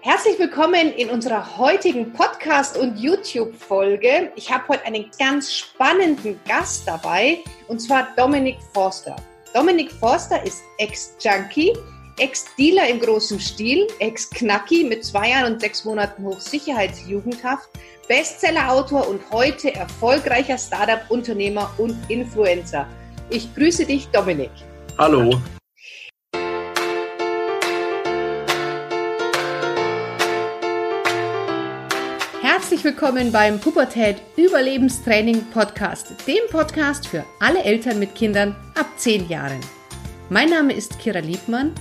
Herzlich willkommen in unserer heutigen Podcast- und YouTube-Folge. Ich habe heute einen ganz spannenden Gast dabei, und zwar Dominik Forster. Dominik Forster ist Ex-Junkie, Ex-Dealer im großen Stil, Ex-Knacki mit zwei Jahren und sechs Monaten Hochsicherheitsjugendhaft, Bestseller-Autor und heute erfolgreicher Startup-Unternehmer und Influencer. Ich grüße dich, Dominik. Hallo. Herzlich willkommen beim Pubertät Überlebenstraining Podcast, dem Podcast für alle Eltern mit Kindern ab 10 Jahren. Mein Name ist Kira Liebmann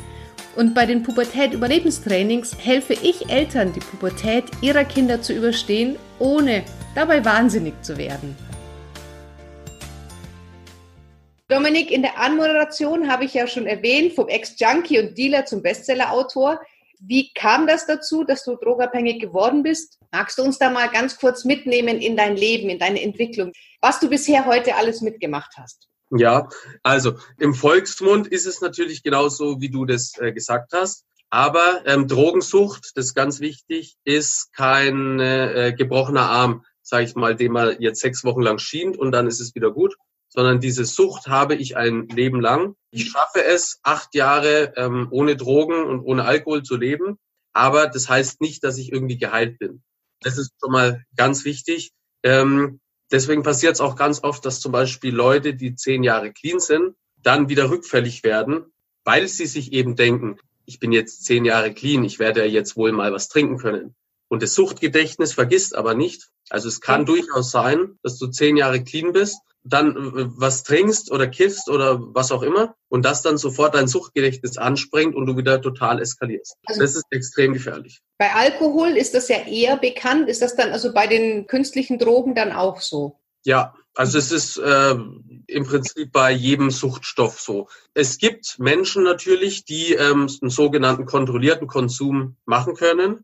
und bei den Pubertät Überlebenstrainings helfe ich Eltern, die Pubertät ihrer Kinder zu überstehen, ohne dabei wahnsinnig zu werden. Dominik, in der Anmoderation habe ich ja schon erwähnt, vom Ex-Junkie und Dealer zum Bestseller-Autor. Wie kam das dazu, dass du drogabhängig geworden bist? Magst du uns da mal ganz kurz mitnehmen in dein Leben, in deine Entwicklung, was du bisher heute alles mitgemacht hast? Ja, also im Volksmund ist es natürlich genauso, wie du das äh, gesagt hast. Aber ähm, Drogensucht, das ist ganz wichtig, ist kein äh, gebrochener Arm, sage ich mal, den man jetzt sechs Wochen lang schient und dann ist es wieder gut, sondern diese Sucht habe ich ein Leben lang. Ich schaffe es, acht Jahre ähm, ohne Drogen und ohne Alkohol zu leben, aber das heißt nicht, dass ich irgendwie geheilt bin. Das ist schon mal ganz wichtig. Ähm, deswegen passiert es auch ganz oft, dass zum Beispiel Leute, die zehn Jahre clean sind, dann wieder rückfällig werden, weil sie sich eben denken, ich bin jetzt zehn Jahre clean, ich werde ja jetzt wohl mal was trinken können. Und das Suchtgedächtnis vergisst aber nicht. Also es kann durchaus sein, dass du zehn Jahre clean bist dann äh, was trinkst oder kiffst oder was auch immer und das dann sofort dein Suchtgedächtnis anspringt und du wieder total eskalierst. Also das ist extrem gefährlich. Bei Alkohol ist das ja eher bekannt. Ist das dann also bei den künstlichen Drogen dann auch so? Ja, also es ist äh, im Prinzip bei jedem Suchtstoff so. Es gibt Menschen natürlich, die ähm, einen sogenannten kontrollierten Konsum machen können,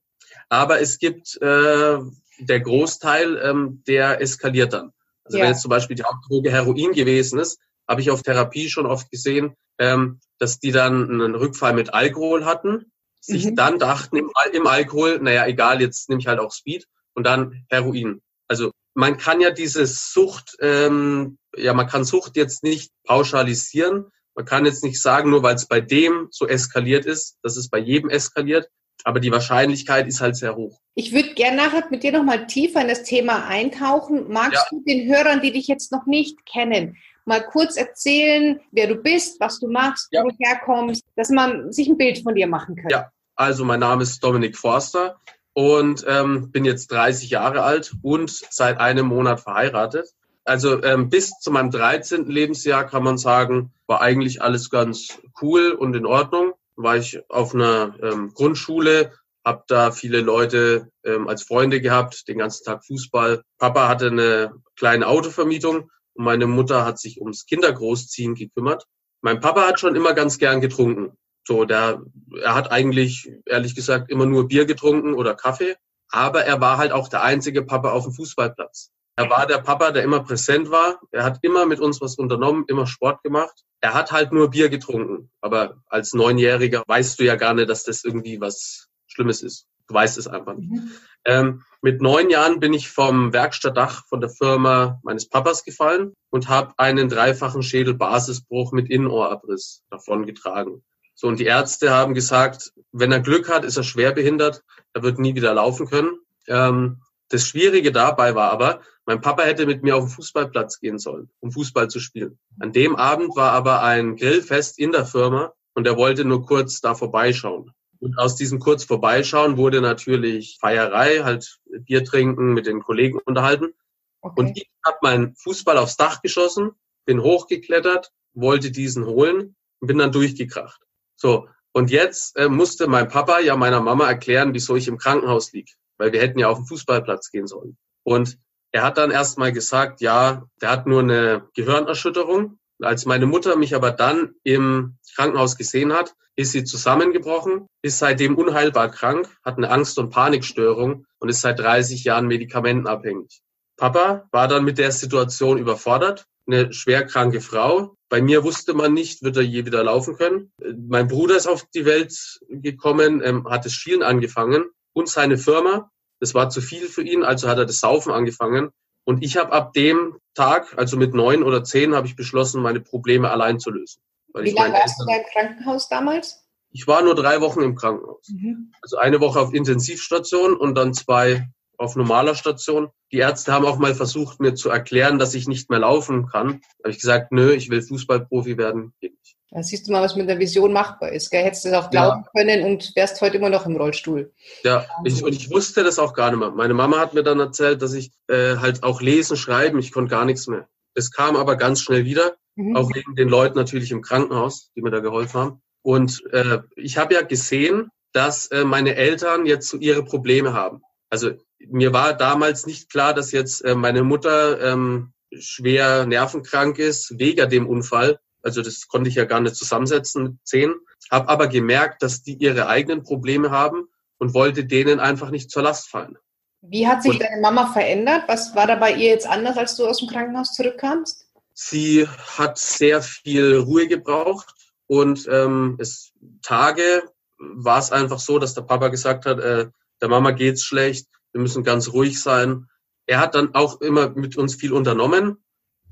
aber es gibt äh, der Großteil, ähm, der eskaliert dann. Also ja. wenn jetzt zum Beispiel die Hauptdroge Heroin gewesen ist, habe ich auf Therapie schon oft gesehen, ähm, dass die dann einen Rückfall mit Alkohol hatten, sich mhm. dann dachten im, im Alkohol, naja, egal, jetzt nehme ich halt auch Speed und dann Heroin. Also man kann ja diese Sucht, ähm, ja, man kann Sucht jetzt nicht pauschalisieren. Man kann jetzt nicht sagen, nur weil es bei dem so eskaliert ist, dass es bei jedem eskaliert, aber die Wahrscheinlichkeit ist halt sehr hoch. Ich würde gerne nachher mit dir nochmal tiefer in das Thema eintauchen. Magst ja. du den Hörern, die dich jetzt noch nicht kennen, mal kurz erzählen, wer du bist, was du machst, ja. wo du herkommst, dass man sich ein Bild von dir machen kann? Ja, also mein Name ist Dominik Forster und ähm, bin jetzt 30 Jahre alt und seit einem Monat verheiratet. Also ähm, bis zu meinem 13. Lebensjahr kann man sagen, war eigentlich alles ganz cool und in Ordnung war ich auf einer ähm, Grundschule, habe da viele Leute ähm, als Freunde gehabt, den ganzen Tag Fußball. Papa hatte eine kleine Autovermietung und meine Mutter hat sich ums Kindergroßziehen gekümmert. Mein Papa hat schon immer ganz gern getrunken. So, der, er hat eigentlich, ehrlich gesagt, immer nur Bier getrunken oder Kaffee. Aber er war halt auch der einzige Papa auf dem Fußballplatz. Er war der Papa, der immer präsent war. Er hat immer mit uns was unternommen, immer Sport gemacht. Er hat halt nur Bier getrunken. Aber als Neunjähriger weißt du ja gar nicht, dass das irgendwie was Schlimmes ist. Du weißt es einfach nicht. Mhm. Ähm, mit neun Jahren bin ich vom Werkstattdach von der Firma meines Papas gefallen und habe einen dreifachen Schädelbasisbruch mit Innenohrabriss davon getragen. So, und die Ärzte haben gesagt, wenn er Glück hat, ist er schwer behindert, er wird nie wieder laufen können. Ähm, das Schwierige dabei war aber, mein Papa hätte mit mir auf den Fußballplatz gehen sollen, um Fußball zu spielen. An dem Abend war aber ein Grillfest in der Firma und er wollte nur kurz da vorbeischauen. Und aus diesem kurz vorbeischauen wurde natürlich Feierei, halt Bier trinken, mit den Kollegen unterhalten. Okay. Und ich habe meinen Fußball aufs Dach geschossen, bin hochgeklettert, wollte diesen holen und bin dann durchgekracht. So, und jetzt äh, musste mein Papa ja meiner Mama erklären, wieso ich im Krankenhaus lieg weil wir hätten ja auf den Fußballplatz gehen sollen. Und er hat dann erstmal gesagt, ja, der hat nur eine Gehirnerschütterung. Als meine Mutter mich aber dann im Krankenhaus gesehen hat, ist sie zusammengebrochen, ist seitdem unheilbar krank, hat eine Angst- und Panikstörung und ist seit 30 Jahren medikamentenabhängig. Papa war dann mit der Situation überfordert, eine schwerkranke Frau. Bei mir wusste man nicht, wird er je wieder laufen können. Mein Bruder ist auf die Welt gekommen, ähm, hat das Schielen angefangen und seine Firma. Das war zu viel für ihn, also hat er das Saufen angefangen. Und ich habe ab dem Tag, also mit neun oder zehn, habe ich beschlossen, meine Probleme allein zu lösen. Wie lange warst du da im Krankenhaus damals? Ich war nur drei Wochen im Krankenhaus. Mhm. Also eine Woche auf Intensivstation und dann zwei auf normaler Station. Die Ärzte haben auch mal versucht, mir zu erklären, dass ich nicht mehr laufen kann. Da habe ich gesagt, nö, ich will Fußballprofi werden. Geht nicht. Da siehst du mal, was mit der Vision machbar ist. Gell? Hättest du das auch glauben ja. können und wärst heute immer noch im Rollstuhl. Ja, ich, und ich wusste das auch gar nicht mehr. Meine Mama hat mir dann erzählt, dass ich äh, halt auch lesen, schreiben, ich konnte gar nichts mehr. Es kam aber ganz schnell wieder, mhm. auch wegen den Leuten natürlich im Krankenhaus, die mir da geholfen haben. Und äh, ich habe ja gesehen, dass äh, meine Eltern jetzt so ihre Probleme haben. Also mir war damals nicht klar, dass jetzt äh, meine Mutter ähm, schwer nervenkrank ist wegen dem Unfall. Also das konnte ich ja gar nicht zusammensetzen mit zehn. Habe aber gemerkt, dass die ihre eigenen Probleme haben und wollte denen einfach nicht zur Last fallen. Wie hat sich und deine Mama verändert? Was war da bei ihr jetzt anders, als du aus dem Krankenhaus zurückkamst? Sie hat sehr viel Ruhe gebraucht und ähm, es Tage war es einfach so, dass der Papa gesagt hat, äh, der Mama geht's schlecht, wir müssen ganz ruhig sein. Er hat dann auch immer mit uns viel unternommen,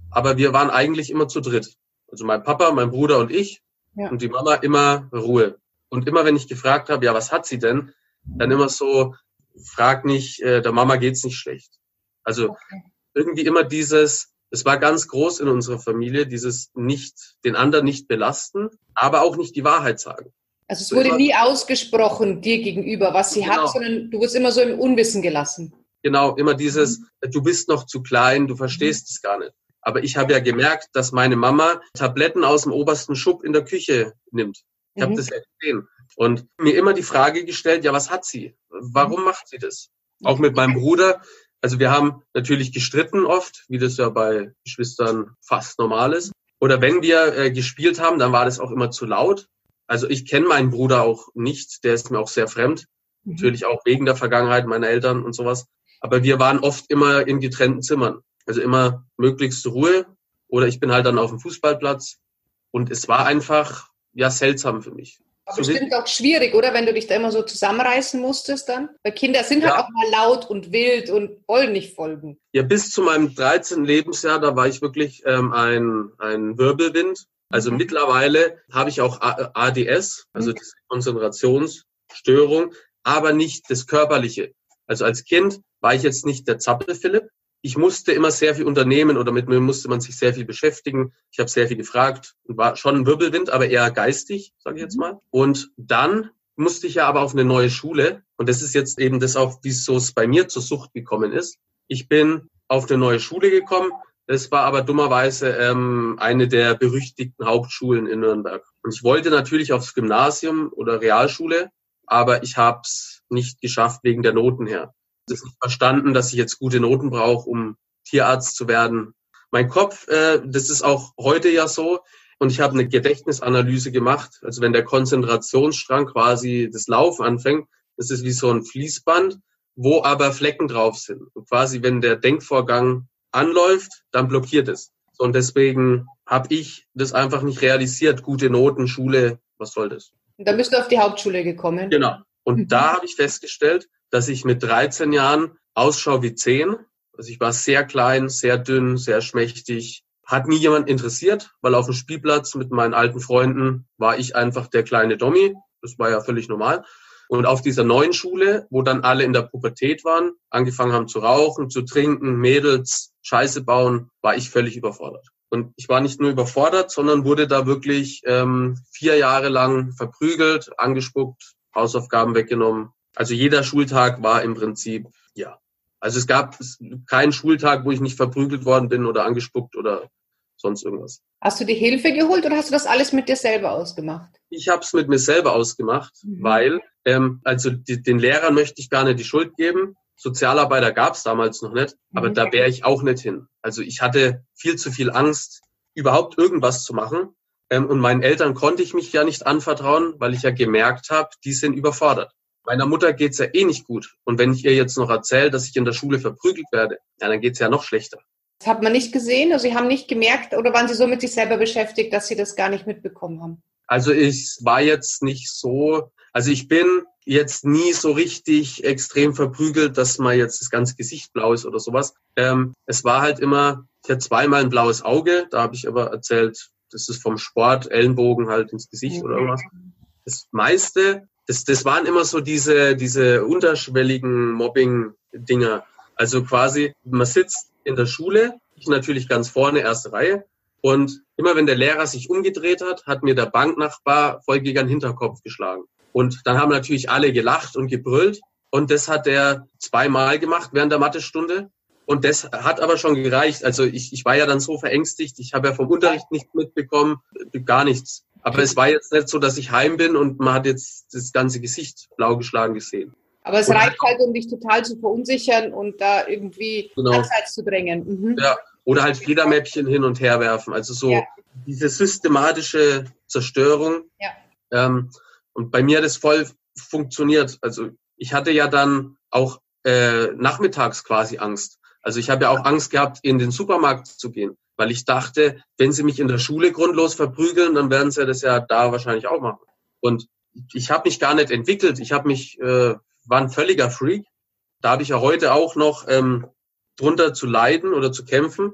aber wir waren eigentlich immer zu dritt. Also mein Papa, mein Bruder und ich ja. und die Mama immer Ruhe. Und immer wenn ich gefragt habe, ja, was hat sie denn? Dann immer so, frag nicht, äh, der Mama geht's nicht schlecht. Also okay. irgendwie immer dieses, es war ganz groß in unserer Familie, dieses nicht, den anderen nicht belasten, aber auch nicht die Wahrheit sagen. Also es wurde nie ausgesprochen dir gegenüber, was sie genau. hat, sondern du wirst immer so im Unwissen gelassen. Genau, immer dieses, mhm. du bist noch zu klein, du verstehst mhm. es gar nicht. Aber ich habe ja gemerkt, dass meine Mama Tabletten aus dem obersten Schub in der Küche nimmt. Ich mhm. habe das ja gesehen. Und mir immer die Frage gestellt, ja, was hat sie? Warum mhm. macht sie das? Auch mit meinem Bruder. Also wir haben natürlich gestritten oft, wie das ja bei Geschwistern fast normal ist. Oder wenn wir äh, gespielt haben, dann war das auch immer zu laut. Also ich kenne meinen Bruder auch nicht, der ist mir auch sehr fremd. Mhm. Natürlich auch wegen der Vergangenheit meiner Eltern und sowas. Aber wir waren oft immer in getrennten Zimmern. Also immer möglichst Ruhe. Oder ich bin halt dann auf dem Fußballplatz. Und es war einfach, ja, seltsam für mich. Aber so bestimmt auch schwierig, oder? Wenn du dich da immer so zusammenreißen musstest dann? Weil Kinder sind halt ja. halt auch mal laut und wild und wollen nicht folgen. Ja, bis zu meinem 13. Lebensjahr, da war ich wirklich ähm, ein, ein Wirbelwind. Also mhm. mittlerweile habe ich auch ADS, also mhm. diese Konzentrationsstörung, aber nicht das Körperliche. Also als Kind war ich jetzt nicht der Zappel-Philipp. Ich musste immer sehr viel unternehmen oder mit mir musste man sich sehr viel beschäftigen. Ich habe sehr viel gefragt und war schon ein Wirbelwind, aber eher geistig, sage ich jetzt mhm. mal. Und dann musste ich ja aber auf eine neue Schule. Und das ist jetzt eben das auch, wie es bei mir zur Sucht gekommen ist. Ich bin auf eine neue Schule gekommen, das war aber dummerweise ähm, eine der berüchtigten Hauptschulen in Nürnberg. Und ich wollte natürlich aufs Gymnasium oder Realschule, aber ich habe es nicht geschafft wegen der Noten her. Habe nicht verstanden, dass ich jetzt gute Noten brauche, um Tierarzt zu werden. Mein Kopf, äh, das ist auch heute ja so. Und ich habe eine Gedächtnisanalyse gemacht. Also wenn der Konzentrationsstrang quasi das Laufen anfängt, das ist wie so ein Fließband, wo aber Flecken drauf sind. Und quasi wenn der Denkvorgang anläuft, dann blockiert es. Und deswegen habe ich das einfach nicht realisiert. Gute Noten, Schule, was soll das? Und dann bist du auf die Hauptschule gekommen. Genau. Und mhm. da habe ich festgestellt, dass ich mit 13 Jahren ausschaue wie 10. Also ich war sehr klein, sehr dünn, sehr schmächtig. Hat nie jemand interessiert, weil auf dem Spielplatz mit meinen alten Freunden war ich einfach der kleine Dommy. Das war ja völlig normal. Und auf dieser neuen Schule, wo dann alle in der Pubertät waren, angefangen haben zu rauchen, zu trinken, Mädels, Scheiße bauen, war ich völlig überfordert. Und ich war nicht nur überfordert, sondern wurde da wirklich ähm, vier Jahre lang verprügelt, angespuckt, Hausaufgaben weggenommen. Also jeder Schultag war im Prinzip, ja. Also es gab keinen Schultag, wo ich nicht verprügelt worden bin oder angespuckt oder sonst irgendwas. Hast du die Hilfe geholt oder hast du das alles mit dir selber ausgemacht? Ich habe es mit mir selber ausgemacht, mhm. weil ähm, also die, den Lehrern möchte ich gar nicht die Schuld geben. Sozialarbeiter gab es damals noch nicht, aber mhm. da wäre ich auch nicht hin. Also ich hatte viel zu viel Angst, überhaupt irgendwas zu machen. Ähm, und meinen Eltern konnte ich mich ja nicht anvertrauen, weil ich ja gemerkt habe, die sind überfordert. Meiner Mutter geht's ja eh nicht gut. Und wenn ich ihr jetzt noch erzähle, dass ich in der Schule verprügelt werde, ja, dann geht's ja noch schlechter. Das hat man nicht gesehen, also Sie haben nicht gemerkt oder waren Sie so mit sich selber beschäftigt, dass Sie das gar nicht mitbekommen haben? Also ich war jetzt nicht so, also ich bin jetzt nie so richtig extrem verprügelt, dass mal jetzt das ganze Gesicht blau ist oder sowas. Ähm, es war halt immer, ich hatte zweimal ein blaues Auge, da habe ich aber erzählt, das ist vom Sport, Ellenbogen halt ins Gesicht oder irgendwas. Das meiste, das, das waren immer so diese, diese unterschwelligen Mobbing-Dinger. Also quasi, man sitzt in der Schule, ich natürlich ganz vorne, erste Reihe, und immer wenn der Lehrer sich umgedreht hat, hat mir der Banknachbar voll gegen den Hinterkopf geschlagen. Und dann haben natürlich alle gelacht und gebrüllt. Und das hat er zweimal gemacht während der Mathestunde. Und das hat aber schon gereicht. Also ich, ich war ja dann so verängstigt. Ich habe ja vom Unterricht nichts mitbekommen, gar nichts. Aber es war jetzt nicht so, dass ich heim bin und man hat jetzt das ganze Gesicht blau geschlagen gesehen. Aber es und reicht halt, um dich total zu verunsichern und da irgendwie genau. abseits zu drängen. Mhm. Ja, oder halt Federmäppchen hin und her werfen. Also so ja. diese systematische Zerstörung. Ja. Ähm, und bei mir hat es voll funktioniert. Also ich hatte ja dann auch äh, nachmittags quasi Angst. Also ich habe ja auch Angst gehabt, in den Supermarkt zu gehen, weil ich dachte, wenn sie mich in der Schule grundlos verprügeln, dann werden sie das ja da wahrscheinlich auch machen. Und ich habe mich gar nicht entwickelt. Ich habe mich, äh, war ein völliger Freak. Da habe ich ja heute auch noch ähm, drunter zu leiden oder zu kämpfen.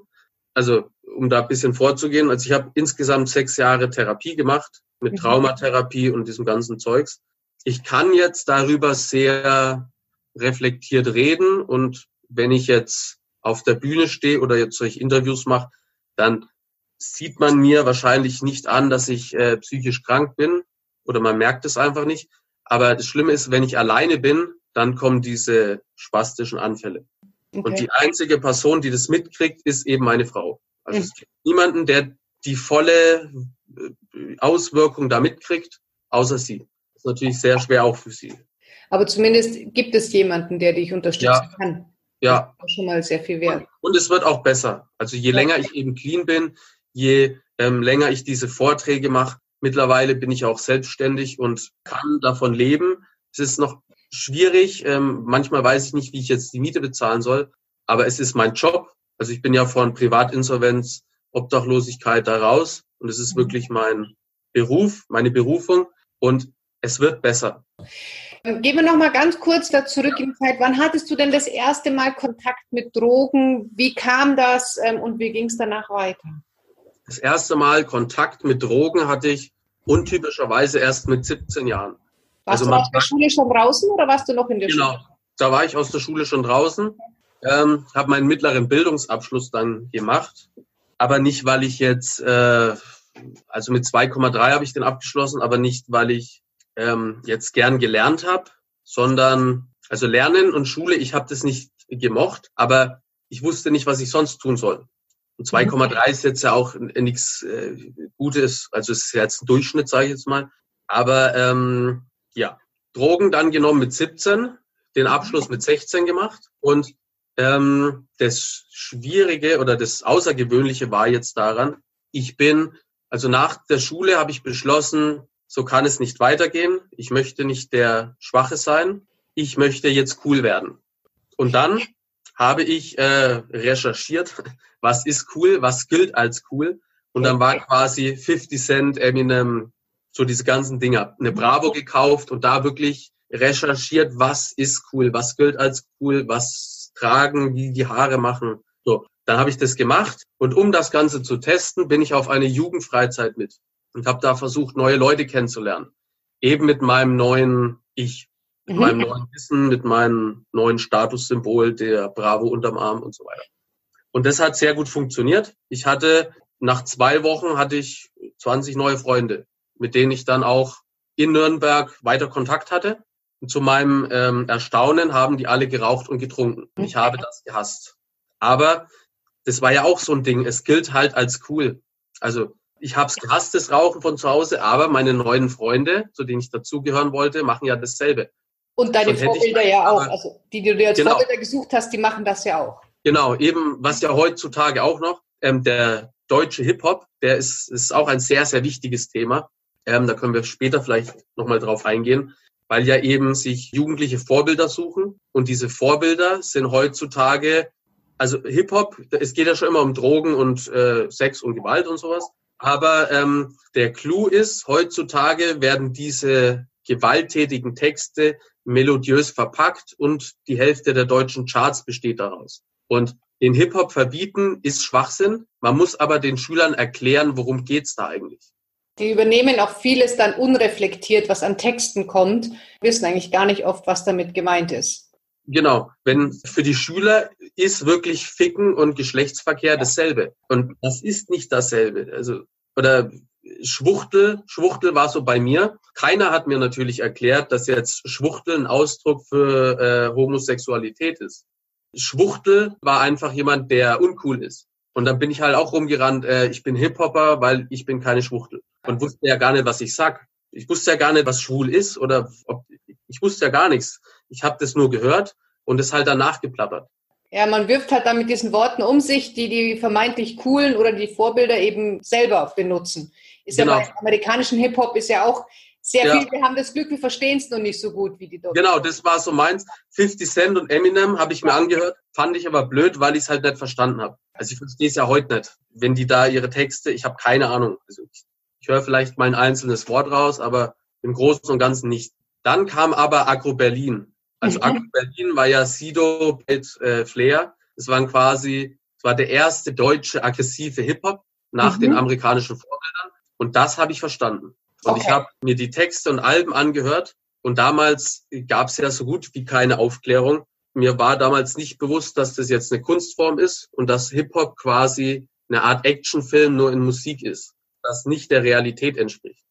Also um da ein bisschen vorzugehen. Also ich habe insgesamt sechs Jahre Therapie gemacht mit mhm. Traumatherapie und diesem ganzen Zeugs. Ich kann jetzt darüber sehr reflektiert reden und wenn ich jetzt auf der Bühne stehe oder jetzt solche Interviews mache, dann sieht man mir wahrscheinlich nicht an, dass ich äh, psychisch krank bin oder man merkt es einfach nicht. Aber das Schlimme ist, wenn ich alleine bin, dann kommen diese spastischen Anfälle. Okay. Und die einzige Person, die das mitkriegt, ist eben meine Frau. Also mhm. es gibt niemanden, der die volle äh, Auswirkung da mitkriegt, außer sie. Das ist natürlich sehr schwer auch für sie. Aber zumindest gibt es jemanden, der dich unterstützen ja. kann. Ja. Schon mal sehr viel wert. Und, und es wird auch besser. Also je länger ich eben clean bin, je ähm, länger ich diese Vorträge mache, mittlerweile bin ich auch selbstständig und kann davon leben. Es ist noch schwierig. Ähm, manchmal weiß ich nicht, wie ich jetzt die Miete bezahlen soll, aber es ist mein Job. Also ich bin ja von Privatinsolvenz, Obdachlosigkeit da raus und es ist mhm. wirklich mein Beruf, meine Berufung und es wird besser. Gehen wir noch mal ganz kurz da zurück in die Zeit. Wann hattest du denn das erste Mal Kontakt mit Drogen? Wie kam das ähm, und wie ging es danach weiter? Das erste Mal Kontakt mit Drogen hatte ich untypischerweise erst mit 17 Jahren. Warst also du aus der Schule schon draußen oder warst du noch in der genau, Schule? Genau, da war ich aus der Schule schon draußen, ähm, habe meinen mittleren Bildungsabschluss dann gemacht, aber nicht, weil ich jetzt, äh, also mit 2,3 habe ich den abgeschlossen, aber nicht, weil ich ähm, jetzt gern gelernt habe, sondern also Lernen und Schule, ich habe das nicht gemocht, aber ich wusste nicht, was ich sonst tun soll. Und 2,3 ist jetzt ja auch nichts äh, Gutes, also es ist jetzt ein Durchschnitt, sage ich jetzt mal. Aber ähm, ja, Drogen dann genommen mit 17, den Abschluss mit 16 gemacht und ähm, das Schwierige oder das Außergewöhnliche war jetzt daran, ich bin, also nach der Schule habe ich beschlossen, so kann es nicht weitergehen. Ich möchte nicht der Schwache sein. Ich möchte jetzt cool werden. Und dann habe ich äh, recherchiert, was ist cool, was gilt als cool. Und dann war quasi 50 Cent, Eminem, so diese ganzen Dinger. Eine Bravo gekauft und da wirklich recherchiert, was ist cool, was gilt als cool, was tragen, wie die Haare machen. So, dann habe ich das gemacht und um das Ganze zu testen, bin ich auf eine Jugendfreizeit mit und habe da versucht, neue Leute kennenzulernen. Eben mit meinem neuen Ich, mit mhm. meinem neuen Wissen, mit meinem neuen Statussymbol, der Bravo unterm Arm und so weiter. Und das hat sehr gut funktioniert. Ich hatte, nach zwei Wochen hatte ich 20 neue Freunde, mit denen ich dann auch in Nürnberg weiter Kontakt hatte. Und zu meinem ähm, Erstaunen haben die alle geraucht und getrunken. Ich habe das gehasst. Aber das war ja auch so ein Ding. Es gilt halt als cool. Also ich habe es gehasst, das Rauchen von zu Hause, aber meine neuen Freunde, zu denen ich dazugehören wollte, machen ja dasselbe. Und deine Sonst Vorbilder ja auch, also die, die du dir als genau. Vorbilder gesucht hast, die machen das ja auch. Genau, eben, was ja heutzutage auch noch, ähm, der deutsche Hip-Hop, der ist, ist auch ein sehr, sehr wichtiges Thema. Ähm, da können wir später vielleicht nochmal drauf eingehen, weil ja eben sich Jugendliche Vorbilder suchen und diese Vorbilder sind heutzutage, also Hip-Hop, es geht ja schon immer um Drogen und äh, Sex und Gewalt und sowas. Aber ähm, der Clou ist, heutzutage werden diese gewalttätigen Texte melodiös verpackt und die Hälfte der deutschen Charts besteht daraus. Und den Hip-Hop verbieten ist Schwachsinn. Man muss aber den Schülern erklären, worum geht's da eigentlich. Die übernehmen auch vieles dann unreflektiert, was an Texten kommt, wissen eigentlich gar nicht oft, was damit gemeint ist. Genau, wenn für die Schüler ist wirklich Ficken und Geschlechtsverkehr dasselbe. Und das ist nicht dasselbe. Also, oder Schwuchtel, Schwuchtel war so bei mir. Keiner hat mir natürlich erklärt, dass jetzt Schwuchtel ein Ausdruck für äh, Homosexualität ist. Schwuchtel war einfach jemand, der uncool ist. Und dann bin ich halt auch rumgerannt, äh, ich bin Hip-Hopper, weil ich bin keine Schwuchtel. Und wusste ja gar nicht, was ich sag. Ich wusste ja gar nicht, was schwul ist oder ob, ich wusste ja gar nichts. Ich habe das nur gehört und es halt danach geplappert. Ja, man wirft halt dann mit diesen Worten um sich, die die vermeintlich coolen oder die Vorbilder eben selber benutzen. Ist genau. ja bei amerikanischen Hip-Hop ist ja auch sehr ja. viel, wir haben das Glück, wir verstehen es noch nicht so gut wie die Deutschen. Genau, das war so meins. 50 Cent und Eminem habe ich mir angehört, fand ich aber blöd, weil ich es halt nicht verstanden habe. Also ich verstehe es ja heute nicht. Wenn die da ihre Texte, ich habe keine Ahnung. Also ich, ich höre vielleicht mal ein einzelnes Wort raus, aber im Großen und Ganzen nicht. Dann kam aber Agro Berlin. Also mhm. Agro Berlin war ja Sido mit äh, Flair. Es waren quasi, es war der erste deutsche aggressive Hip-Hop nach mhm. den amerikanischen Vorbildern. Und das habe ich verstanden. Und okay. ich habe mir die Texte und Alben angehört. Und damals gab es ja so gut wie keine Aufklärung. Mir war damals nicht bewusst, dass das jetzt eine Kunstform ist und dass Hip-Hop quasi eine Art Actionfilm nur in Musik ist, das nicht der Realität entspricht.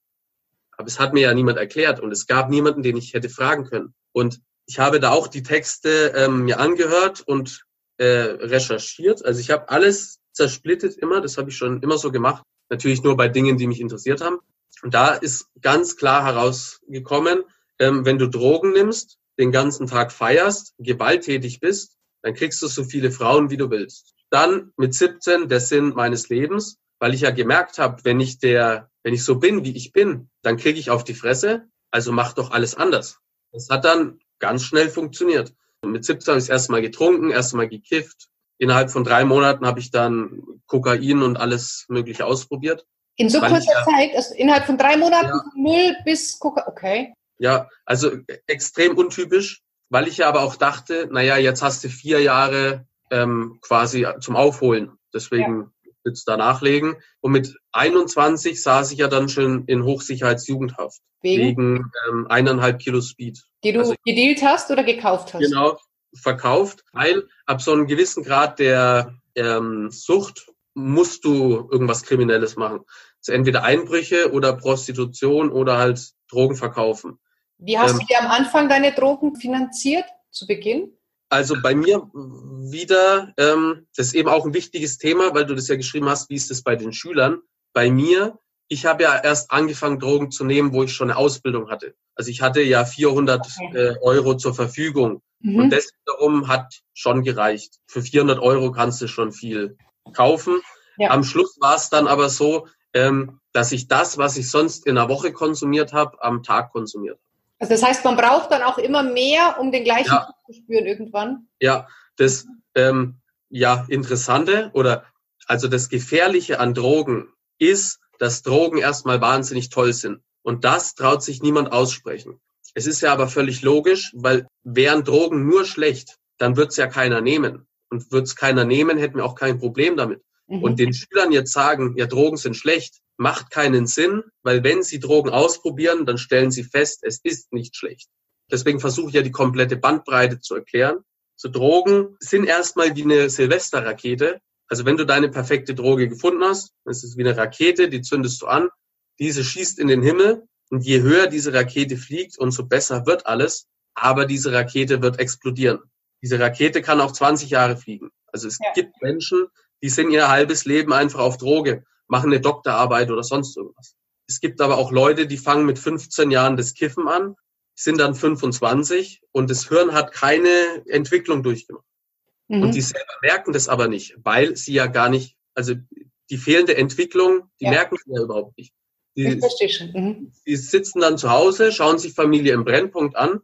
Aber es hat mir ja niemand erklärt und es gab niemanden, den ich hätte fragen können. Und ich habe da auch die Texte ähm, mir angehört und äh, recherchiert. Also ich habe alles zersplittet immer, das habe ich schon immer so gemacht. Natürlich nur bei Dingen, die mich interessiert haben. Und da ist ganz klar herausgekommen, ähm, wenn du Drogen nimmst, den ganzen Tag feierst, gewalttätig bist, dann kriegst du so viele Frauen, wie du willst. Dann mit 17 der Sinn meines Lebens, weil ich ja gemerkt habe, wenn ich der, wenn ich so bin, wie ich bin, dann kriege ich auf die Fresse. Also mach doch alles anders. Das hat dann ganz schnell funktioniert. Und mit 17 habe ich das erste Mal getrunken, erste Mal gekifft. Innerhalb von drei Monaten habe ich dann Kokain und alles Mögliche ausprobiert. In so kurzer ja, Zeit, also innerhalb von drei Monaten ja, null bis Coca okay. Ja, also extrem untypisch, weil ich ja aber auch dachte, naja, jetzt hast du vier Jahre ähm, quasi zum Aufholen. Deswegen ja. Willst du da nachlegen. Und mit 21 saß ich ja dann schon in Hochsicherheitsjugendhaft. Wegen, wegen ähm, eineinhalb Kilo Speed. Die du also, gedealt hast oder gekauft hast? Genau, verkauft, weil ab so einem gewissen Grad der ähm, Sucht musst du irgendwas Kriminelles machen. Also entweder Einbrüche oder Prostitution oder halt Drogen verkaufen. Wie hast ähm, du dir am Anfang deine Drogen finanziert, zu Beginn? Also bei mir wieder, ähm, das ist eben auch ein wichtiges Thema, weil du das ja geschrieben hast, wie ist das bei den Schülern? Bei mir, ich habe ja erst angefangen, Drogen zu nehmen, wo ich schon eine Ausbildung hatte. Also ich hatte ja 400 okay. äh, Euro zur Verfügung. Mhm. Und das wiederum hat schon gereicht. Für 400 Euro kannst du schon viel kaufen. Ja. Am Schluss war es dann aber so, ähm, dass ich das, was ich sonst in einer Woche konsumiert habe, am Tag konsumiert Also das heißt, man braucht dann auch immer mehr, um den gleichen ja. zu spüren irgendwann? Ja, das ähm, ja, Interessante oder also das Gefährliche an Drogen ist, dass Drogen erstmal wahnsinnig toll sind. Und das traut sich niemand aussprechen. Es ist ja aber völlig logisch, weil wären Drogen nur schlecht, dann wird es ja keiner nehmen. Und wird es keiner nehmen, hätten wir auch kein Problem damit. Mhm. Und den Schülern jetzt sagen, ja, Drogen sind schlecht, macht keinen Sinn, weil wenn sie Drogen ausprobieren, dann stellen sie fest, es ist nicht schlecht. Deswegen versuche ich ja die komplette Bandbreite zu erklären. So Drogen sind erstmal wie eine Silvesterrakete. Also wenn du deine perfekte Droge gefunden hast, das ist wie eine Rakete, die zündest du an, diese schießt in den Himmel und je höher diese Rakete fliegt, umso besser wird alles. Aber diese Rakete wird explodieren. Diese Rakete kann auch 20 Jahre fliegen. Also es ja. gibt Menschen, die sind ihr halbes Leben einfach auf Droge, machen eine Doktorarbeit oder sonst irgendwas. Es gibt aber auch Leute, die fangen mit 15 Jahren das Kiffen an, sind dann 25 und das Hirn hat keine Entwicklung durchgemacht. Mhm. Und die selber merken das aber nicht, weil sie ja gar nicht, also die fehlende Entwicklung, die ja. merken sie ja überhaupt nicht. Die, mhm. die sitzen dann zu Hause, schauen sich Familie im Brennpunkt an,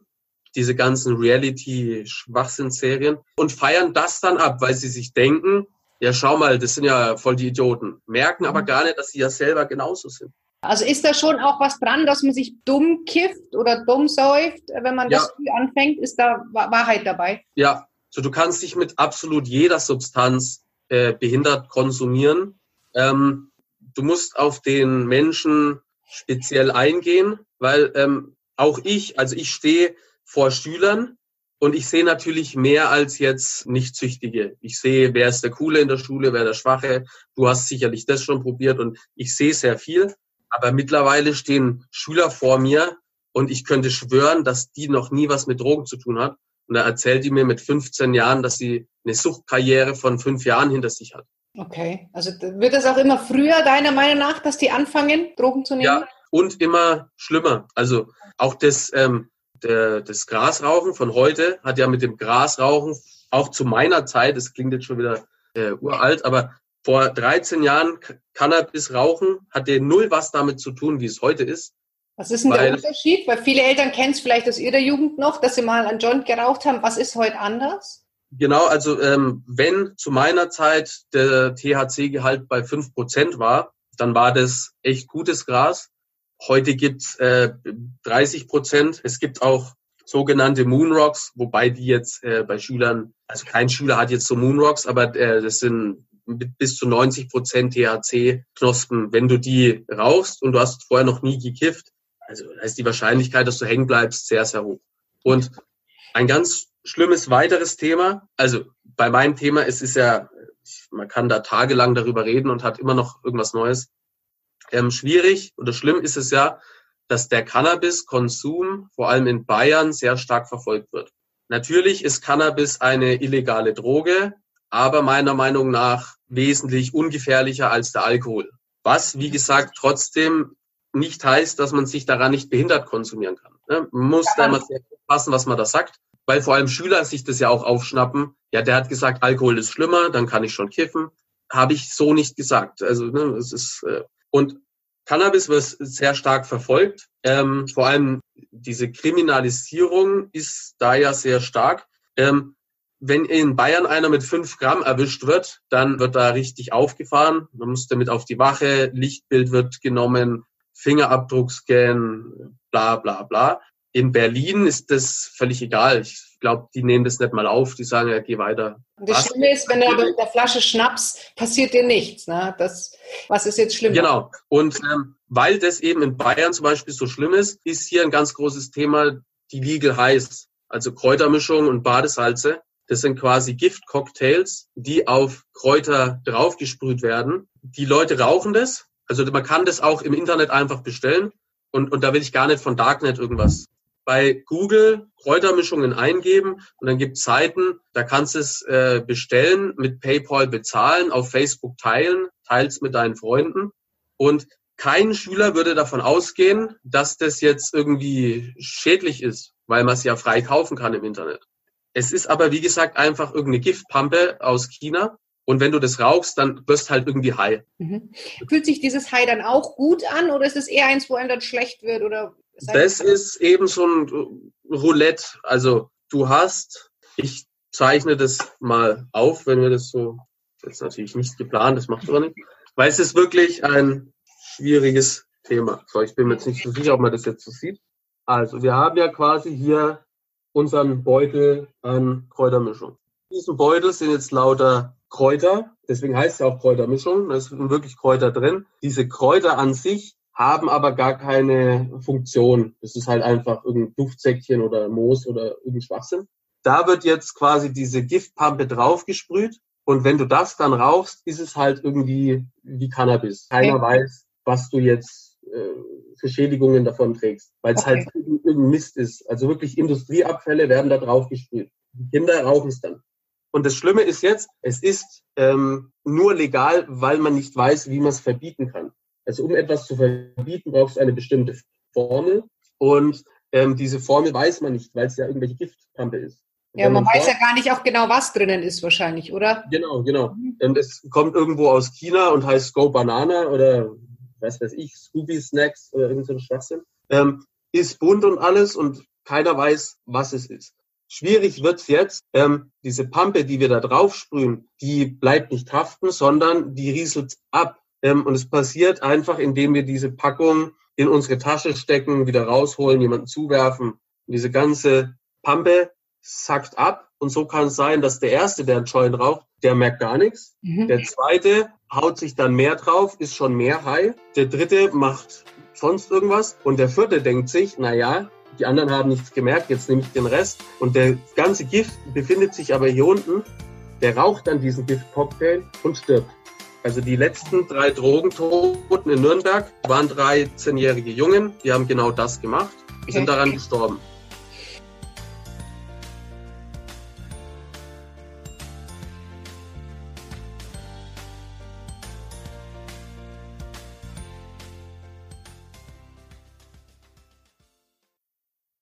diese ganzen Reality-Schwachsinnsserien und feiern das dann ab, weil sie sich denken, ja, schau mal, das sind ja voll die Idioten. Merken aber mhm. gar nicht, dass sie ja selber genauso sind. Also ist da schon auch was dran, dass man sich dumm kifft oder dumm säuft, wenn man ja. das früh anfängt? Ist da Wahrheit dabei? Ja, so du kannst dich mit absolut jeder Substanz äh, behindert konsumieren. Ähm, du musst auf den Menschen speziell eingehen, weil ähm, auch ich, also ich stehe vor Schülern und ich sehe natürlich mehr als jetzt Nicht-Süchtige. Ich sehe, wer ist der Coole in der Schule, wer der Schwache. Du hast sicherlich das schon probiert und ich sehe sehr viel. Aber mittlerweile stehen Schüler vor mir und ich könnte schwören, dass die noch nie was mit Drogen zu tun hat. Und da erzählt die mir mit 15 Jahren, dass sie eine Suchtkarriere von fünf Jahren hinter sich hat. Okay, also wird es auch immer früher deiner Meinung nach, dass die anfangen, Drogen zu nehmen? Ja, und immer schlimmer. Also auch das, ähm, der, das Grasrauchen von heute hat ja mit dem Grasrauchen auch zu meiner Zeit, das klingt jetzt schon wieder äh, uralt, aber vor 13 Jahren Cannabis rauchen hatte null was damit zu tun, wie es heute ist. Was ist denn Weil, der Unterschied? Weil viele Eltern kennen es vielleicht aus ihrer Jugend noch, dass sie mal einen Joint geraucht haben. Was ist heute anders? Genau, also ähm, wenn zu meiner Zeit der THC-Gehalt bei 5% war, dann war das echt gutes Gras. Heute gibt's äh, 30 Prozent. Es gibt auch sogenannte Moonrocks, wobei die jetzt äh, bei Schülern, also kein Schüler hat jetzt so Moonrocks, aber äh, das sind bis zu 90 Prozent THC-Knospen. Wenn du die rauchst und du hast vorher noch nie gekifft, also ist die Wahrscheinlichkeit, dass du hängen bleibst, sehr, sehr hoch. Und ein ganz schlimmes weiteres Thema, also bei meinem Thema, es ist ja, man kann da tagelang darüber reden und hat immer noch irgendwas Neues. Ähm, schwierig oder schlimm ist es ja, dass der Cannabis-Konsum vor allem in Bayern sehr stark verfolgt wird. Natürlich ist Cannabis eine illegale Droge, aber meiner Meinung nach wesentlich ungefährlicher als der Alkohol. Was, wie gesagt, trotzdem nicht heißt, dass man sich daran nicht behindert konsumieren kann. Ne? Man muss da immer sehr passen, was man da sagt, weil vor allem Schüler sich das ja auch aufschnappen. Ja, der hat gesagt, Alkohol ist schlimmer, dann kann ich schon kiffen. Habe ich so nicht gesagt. Also ne, es ist äh, und Cannabis wird sehr stark verfolgt. Ähm, vor allem diese Kriminalisierung ist da ja sehr stark. Ähm, wenn in Bayern einer mit fünf Gramm erwischt wird, dann wird da richtig aufgefahren. Man muss damit auf die Wache, Lichtbild wird genommen, Fingerabdruckscan, bla bla bla. In Berlin ist das völlig egal. Ich glaube, die nehmen das nicht mal auf. Die sagen, ja, geh weiter. Und das was? Schlimme ist, wenn du mit der Flasche Schnaps, passiert dir nichts. Ne? Das, was ist jetzt schlimm? Genau. Und ähm, weil das eben in Bayern zum Beispiel so schlimm ist, ist hier ein ganz großes Thema die Legal Highs, also Kräutermischung und Badesalze. Das sind quasi Giftcocktails, die auf Kräuter draufgesprüht werden. Die Leute rauchen das. Also man kann das auch im Internet einfach bestellen. Und, und da will ich gar nicht von Darknet irgendwas. Bei Google Kräutermischungen eingeben und dann gibt es Seiten, da kannst du es äh, bestellen, mit PayPal bezahlen, auf Facebook teilen, teils mit deinen Freunden. Und kein Schüler würde davon ausgehen, dass das jetzt irgendwie schädlich ist, weil man es ja frei kaufen kann im Internet. Es ist aber, wie gesagt, einfach irgendeine Giftpampe aus China. Und wenn du das rauchst, dann wirst halt irgendwie high. Mhm. Fühlt sich dieses High dann auch gut an oder ist es eher eins, wo einem dann schlecht wird? Oder das ist eben so ein Roulette. Also du hast, ich zeichne das mal auf, wenn wir das so, das ist natürlich nicht geplant, das macht aber nicht, weil es ist wirklich ein schwieriges Thema. So, ich bin mir jetzt nicht so sicher, ob man das jetzt so sieht. Also wir haben ja quasi hier unseren Beutel an Kräutermischung. In diesem Beutel sind jetzt lauter Kräuter, deswegen heißt es ja auch Kräutermischung, da sind wirklich Kräuter drin. Diese Kräuter an sich haben aber gar keine Funktion. Das ist halt einfach irgendein Duftsäckchen oder Moos oder irgendein Schwachsinn. Da wird jetzt quasi diese Giftpampe draufgesprüht und wenn du das dann rauchst, ist es halt irgendwie wie Cannabis. Keiner okay. weiß, was du jetzt äh, für Schädigungen davon trägst, weil es halt okay. halt irgendein Mist ist. Also wirklich Industrieabfälle werden da drauf gesprüht. Die Kinder rauchen es dann. Und das Schlimme ist jetzt, es ist ähm, nur legal, weil man nicht weiß, wie man es verbieten kann. Also um etwas zu verbieten, brauchst du eine bestimmte Formel. Und ähm, diese Formel weiß man nicht, weil es ja irgendwelche Giftpampe ist. Ja, man, man weiß ja gar nicht auch genau, was drinnen ist wahrscheinlich, oder? Genau, genau. Mhm. Und es kommt irgendwo aus China und heißt Go Banana oder was weiß ich, Scooby Snacks oder irgendein so Schwachsinn. Ähm, ist bunt und alles und keiner weiß, was es ist. Schwierig wird's jetzt. Ähm, diese Pampe, die wir da drauf sprühen, die bleibt nicht haften, sondern die rieselt ab. Ähm, und es passiert einfach, indem wir diese Packung in unsere Tasche stecken, wieder rausholen, jemanden zuwerfen. Und diese ganze Pampe sackt ab. Und so kann es sein, dass der Erste, der einen Joint raucht, der merkt gar nichts. Mhm. Der Zweite haut sich dann mehr drauf, ist schon mehr high. Der Dritte macht sonst irgendwas. Und der Vierte denkt sich, na ja, die anderen haben nichts gemerkt, jetzt nehme ich den Rest. Und der ganze Gift befindet sich aber hier unten. Der raucht dann diesen Giftcocktail und stirbt. Also die letzten drei Drogentoten in Nürnberg waren 13-jährige Jungen, die haben genau das gemacht, die sind daran gestorben.